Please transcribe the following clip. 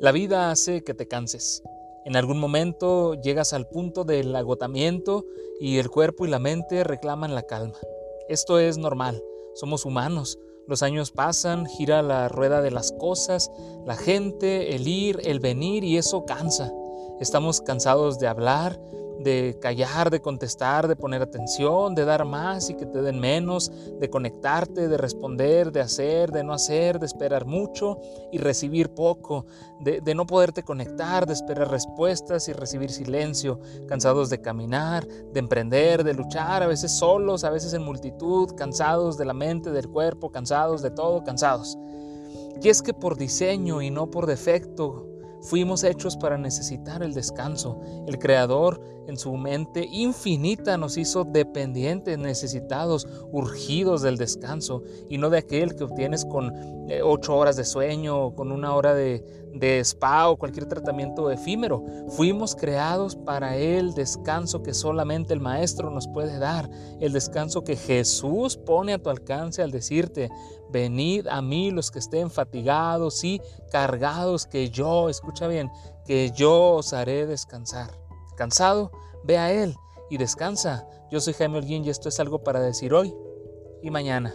La vida hace que te canses. En algún momento llegas al punto del agotamiento y el cuerpo y la mente reclaman la calma. Esto es normal, somos humanos. Los años pasan, gira la rueda de las cosas, la gente, el ir, el venir y eso cansa. Estamos cansados de hablar, de callar, de contestar, de poner atención, de dar más y que te den menos, de conectarte, de responder, de hacer, de no hacer, de esperar mucho y recibir poco, de, no poderte conectar, de esperar respuestas y recibir silencio, cansados de caminar, de emprender, de luchar, a veces solos, a veces en multitud, cansados de la mente, del cuerpo, cansados de todo, cansados. Y es que por diseño y no por defecto, Fuimos hechos para necesitar el descanso. El Creador en su mente infinita nos hizo dependientes, necesitados, urgidos del descanso y no de aquel que obtienes con eh, ocho horas de sueño o con una hora de, de spa o cualquier tratamiento efímero. Fuimos creados para el descanso que solamente el Maestro nos puede dar, el descanso que Jesús pone a tu alcance al decirte, venid a mí los que estén fatigados y cargados, que yo, escucha bien, que yo os haré descansar. ¿Cansado? Ve a Él y descansa. Yo soy Jaime Holguín y esto es algo para decir hoy y mañana.